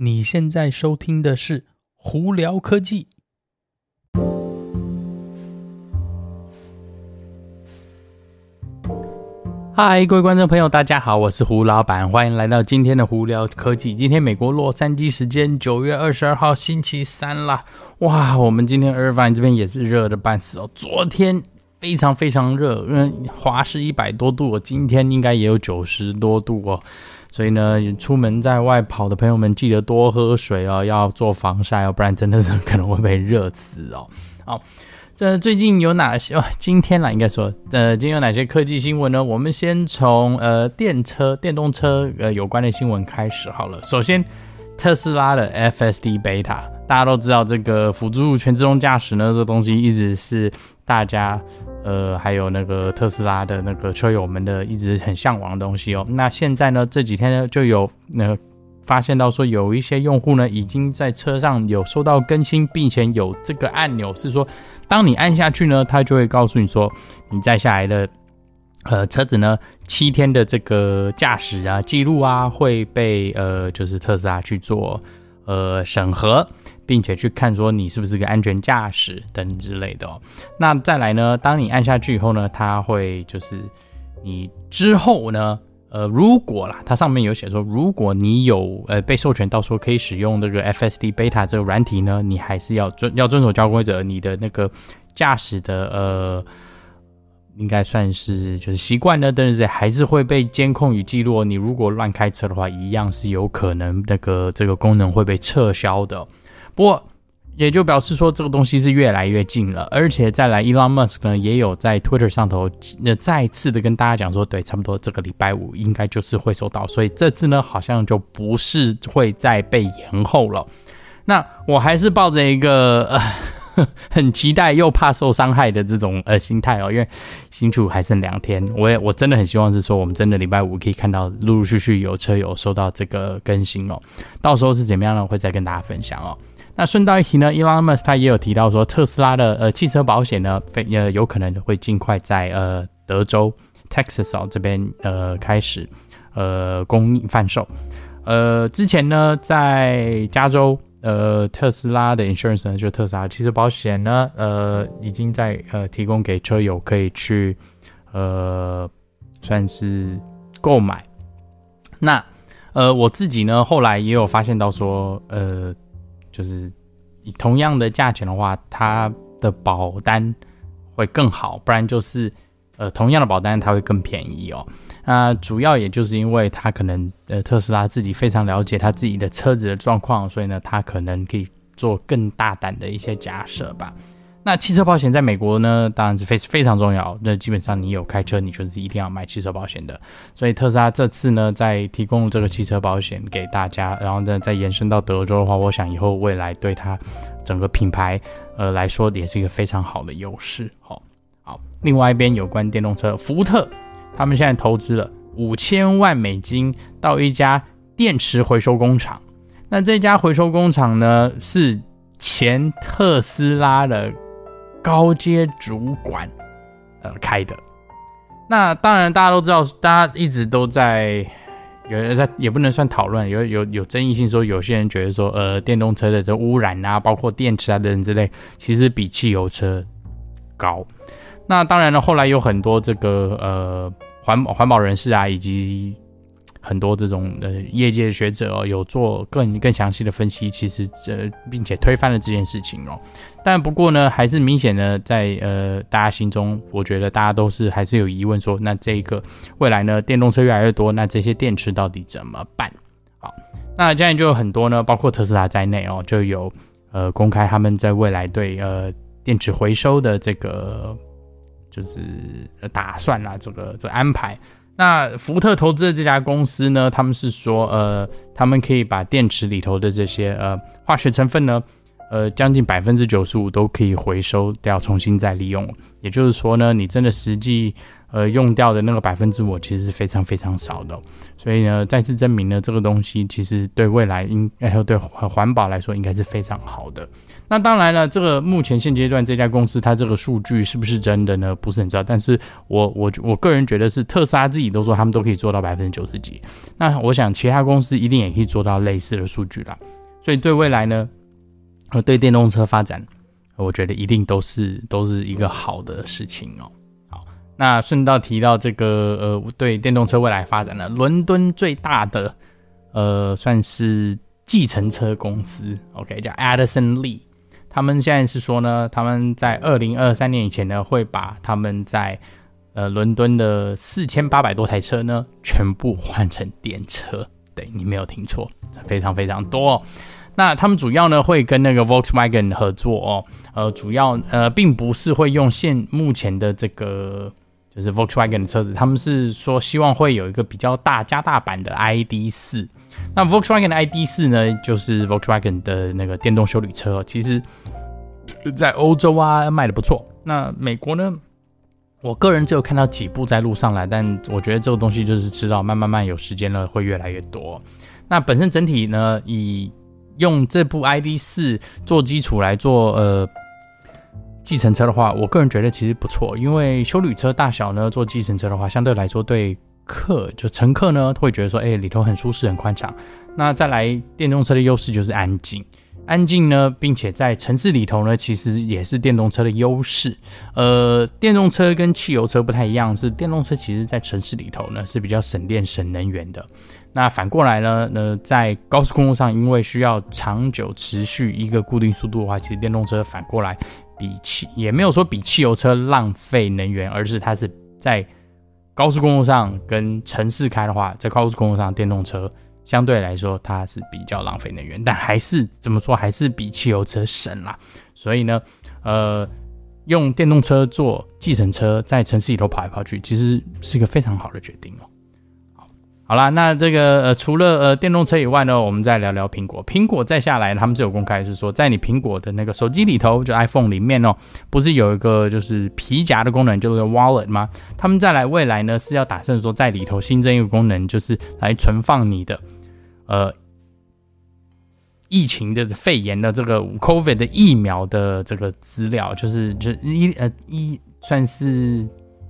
你现在收听的是《胡聊科技》。嗨，各位观众朋友，大家好，我是胡老板，欢迎来到今天的《胡聊科技》。今天美国洛杉矶时间九月二十二号星期三啦，哇，我们今天 Irvine 这边也是热的半死哦。昨天非常非常热，嗯华氏一百多度，今天应该也有九十多度哦。所以呢，出门在外跑的朋友们，记得多喝水哦，要做防晒哦，不然真的是可能会被热死哦。好，这最近有哪些？哦，今天啦，应该说，呃，今天有哪些科技新闻呢？我们先从呃电车、电动车呃有关的新闻开始好了。首先，特斯拉的 FSD Beta，大家都知道这个辅助全自动驾驶呢，这东西一直是大家。呃，还有那个特斯拉的那个车友们的一直很向往的东西哦。那现在呢，这几天呢就有呃发现到说，有一些用户呢已经在车上有收到更新，并且有这个按钮是说，当你按下去呢，它就会告诉你说，你再下来的呃车子呢七天的这个驾驶啊记录啊会被呃就是特斯拉去做呃审核。并且去看说你是不是个安全驾驶等之类的哦。那再来呢，当你按下去以后呢，它会就是你之后呢，呃，如果啦，它上面有写说，如果你有呃被授权到说可以使用这个 FSD Beta 这个软体呢，你还是要遵要遵守交规则，你的那个驾驶的呃，应该算是就是习惯呢，但是还是会被监控与记录。你如果乱开车的话，一样是有可能那个这个功能会被撤销的。不过，也就表示说这个东西是越来越近了，而且再来，Elon Musk 呢也有在 Twitter 上头，那再次的跟大家讲说，对，差不多这个礼拜五应该就是会收到，所以这次呢好像就不是会再被延后了。那我还是抱着一个呃 很期待又怕受伤害的这种呃心态哦，因为新出还剩两天，我也我真的很希望是说我们真的礼拜五可以看到陆陆续续有车友收到这个更新哦，到时候是怎么样呢？会再跟大家分享哦。那顺道一提呢，Elon Musk 他也有提到说，特斯拉的呃汽车保险呢，非呃有可能会尽快在呃德州 Texas 哦这边呃开始呃供应贩售。呃，之前呢在加州呃特斯拉的 insurance 呢，就特斯拉汽车保险呢，呃已经在呃提供给车友可以去呃算是购买。那呃我自己呢后来也有发现到说呃。就是以同样的价钱的话，它的保单会更好，不然就是呃同样的保单它会更便宜哦。那主要也就是因为他可能呃特斯拉自己非常了解他自己的车子的状况，所以呢，他可能可以做更大胆的一些假设吧。那汽车保险在美国呢，当然是非非常重要。那基本上你有开车，你就是一定要买汽车保险的。所以特斯拉这次呢，在提供这个汽车保险给大家，然后呢再延伸到德州的话，我想以后未来对它整个品牌呃来说，也是一个非常好的优势。好，好。另外一边有关电动车，福特他们现在投资了五千万美金到一家电池回收工厂。那这家回收工厂呢，是前特斯拉的。高阶主管，呃，开的。那当然，大家都知道，大家一直都在有人在，也不能算讨论，有有有争议性，说有些人觉得说，呃，电动车的这污染啊，包括电池啊等等之类，其实比汽油车高。那当然了，后来有很多这个呃环保环保人士啊，以及。很多这种呃业界的学者哦，有做更更详细的分析，其实这并且推翻了这件事情哦。但不过呢，还是明显的在呃大家心中，我觉得大家都是还是有疑问说，那这个未来呢，电动车越来越多，那这些电池到底怎么办？好，那这样就有很多呢，包括特斯拉在内哦，就有呃公开他们在未来对呃电池回收的这个就是打算啊，这个这个安排。那福特投资的这家公司呢，他们是说，呃，他们可以把电池里头的这些呃化学成分呢，呃，将近百分之九十五都可以回收掉，重新再利用。也就是说呢，你真的实际呃用掉的那个百分之五，其实是非常非常少的。所以呢，再次证明呢，这个东西其实对未来应还有对环保来说，应该是非常好的。那当然了，这个目前现阶段这家公司它这个数据是不是真的呢？不是很知道。但是我我我个人觉得是特斯拉自己都说他们都可以做到百分之九十几。那我想其他公司一定也可以做到类似的数据啦。所以对未来呢？呃，对电动车发展，我觉得一定都是都是一个好的事情哦。好，那顺道提到这个，呃，对电动车未来发展呢，伦敦最大的呃算是计程车公司，OK，叫 Addison Lee，他们现在是说呢，他们在二零二三年以前呢，会把他们在呃伦敦的四千八百多台车呢，全部换成电车。对，你没有听错，非常非常多。那他们主要呢会跟那个 Volkswagen 合作哦，呃，主要呃并不是会用现目前的这个就是 Volkswagen 的车子，他们是说希望会有一个比较大加大版的 ID.4。那 Volkswagen 的 ID.4 呢，就是 Volkswagen 的那个电动修理车，其实，在欧洲啊卖的不错。那美国呢，我个人只有看到几部在路上来，但我觉得这个东西就是知道慢慢慢有时间了会越来越多。那本身整体呢以用这部 ID.4 做基础来做呃计程车的话，我个人觉得其实不错，因为修旅车大小呢做计程车的话，相对来说对客就乘客呢会觉得说，哎，里头很舒适很宽敞。那再来电动车的优势就是安静，安静呢，并且在城市里头呢，其实也是电动车的优势。呃，电动车跟汽油车不太一样，是电动车其实在城市里头呢是比较省电省能源的。那反过来呢？呃，在高速公路上，因为需要长久持续一个固定速度的话，其实电动车反过来比汽也没有说比汽油车浪费能源，而是它是在高速公路上跟城市开的话，在高速公路上电动车相对来说它是比较浪费能源，但还是怎么说还是比汽油车省啦。所以呢，呃，用电动车做计程车在城市里头跑来跑去，其实是一个非常好的决定哦。好啦，那这个呃，除了呃电动车以外呢，我们再聊聊苹果。苹果再下来，他们是有公开是说，在你苹果的那个手机里头，就 iPhone 里面哦，不是有一个就是皮夹的功能，就是 Wallet 吗？他们再来未来呢是要打算说在里头新增一个功能，就是来存放你的呃疫情的肺炎的这个 COVID 的疫苗的这个资料，就是就一呃一算是。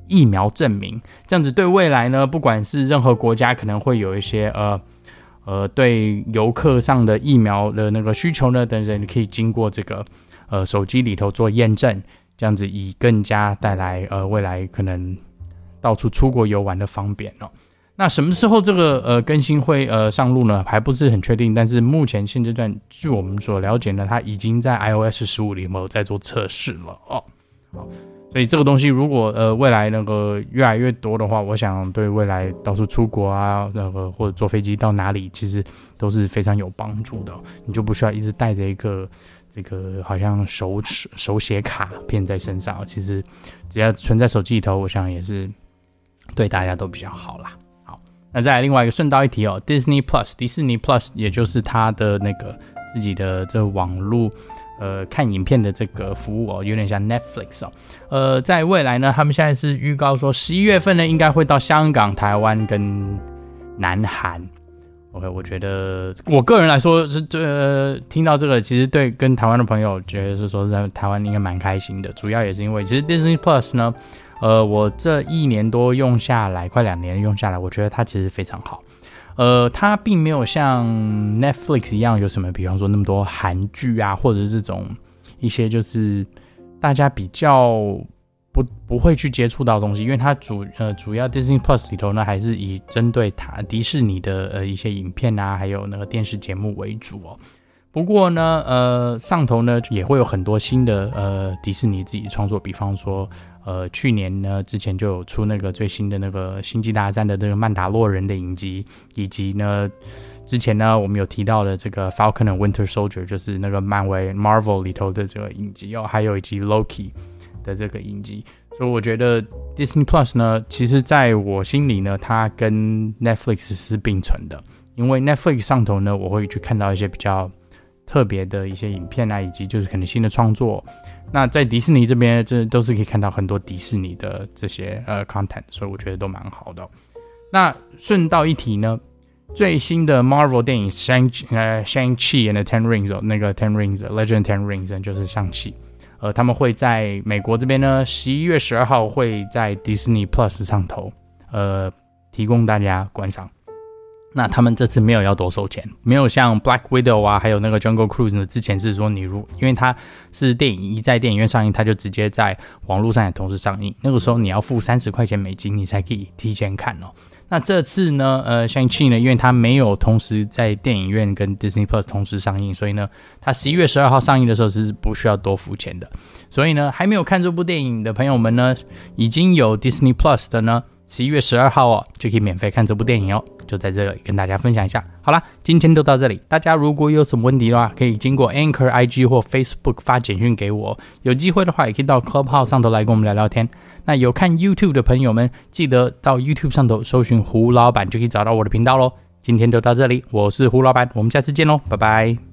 疫苗证明，这样子对未来呢，不管是任何国家，可能会有一些呃呃，对游客上的疫苗的那个需求呢，等等，你可以经过这个呃手机里头做验证，这样子以更加带来呃未来可能到处出国游玩的方便哦。那什么时候这个呃更新会呃上路呢？还不是很确定，但是目前现阶段，据我们所了解呢，它已经在 iOS 十五里面在做测试了哦。好。所以这个东西如果呃未来那个越来越多的话，我想对未来到处出国啊，那个或者坐飞机到哪里，其实都是非常有帮助的。你就不需要一直带着一个这个好像手持手写卡片在身上，其实只要存在手机里头，我想也是对大家都比较好啦。好，那再来另外一个顺道一提哦，Disney Plus 迪士尼 Plus 也就是它的那个自己的这网络。呃，看影片的这个服务哦，有点像 Netflix 哦。呃，在未来呢，他们现在是预告说，十一月份呢，应该会到香港、台湾跟南韩。OK，我觉得我个人来说是这、呃、听到这个，其实对跟台湾的朋友觉得是说在台湾应该蛮开心的。主要也是因为，其实 Disney Plus 呢，呃，我这一年多用下来，快两年用下来，我觉得它其实非常好。呃，它并没有像 Netflix 一样有什么，比方说那么多韩剧啊，或者这种一些就是大家比较不不会去接触到东西，因为它主呃主要 Disney Plus 里头呢，还是以针对它迪士尼的呃一些影片啊，还有那个电视节目为主哦。不过呢，呃上头呢也会有很多新的呃迪士尼自己创作，比方说。呃，去年呢，之前就有出那个最新的那个《星际大战》的那个曼达洛人的影集，以及呢，之前呢我们有提到的这个《Falcon and Winter Soldier》，就是那个漫威 Marvel 里头的这个影集哦，还有以及 Loki 的这个影集。所以我觉得 Disney Plus 呢，其实在我心里呢，它跟 Netflix 是并存的，因为 Netflix 上头呢，我会去看到一些比较特别的一些影片啊，以及就是可能新的创作。那在迪士尼这边，这都是可以看到很多迪士尼的这些呃 content，所以我觉得都蛮好的。那顺道一提呢，最新的 Marvel 电影 Shang 呃 Shang-Chi and the Ten Rings 哦，那个 Ten Rings Legend Ten Rings 就是上戏，呃，他们会在美国这边呢，十一月十二号会在 Disney Plus 上头，呃，提供大家观赏。那他们这次没有要多收钱，没有像 Black Widow 啊，还有那个 Jungle Cruise 呢，之前是说你如因为它是电影一在电影院上映，它就直接在网络上也同时上映，那个时候你要付三十块钱美金，你才可以提前看哦。那这次呢，呃，Shang-Chi 呢，因为它没有同时在电影院跟 Disney Plus 同时上映，所以呢，它十一月十二号上映的时候是不需要多付钱的。所以呢，还没有看这部电影的朋友们呢，已经有 Disney Plus 的呢。十一月十二号哦，就可以免费看这部电影哦，就在这里跟大家分享一下。好啦，今天就到这里。大家如果有什么问题的话，可以经过 Anchor IG 或 Facebook 发简讯给我。有机会的话，也可以到 Club 号上头来跟我们聊聊天。那有看 YouTube 的朋友们，记得到 YouTube 上头搜寻胡老板，就可以找到我的频道喽。今天就到这里，我是胡老板，我们下次见喽，拜拜。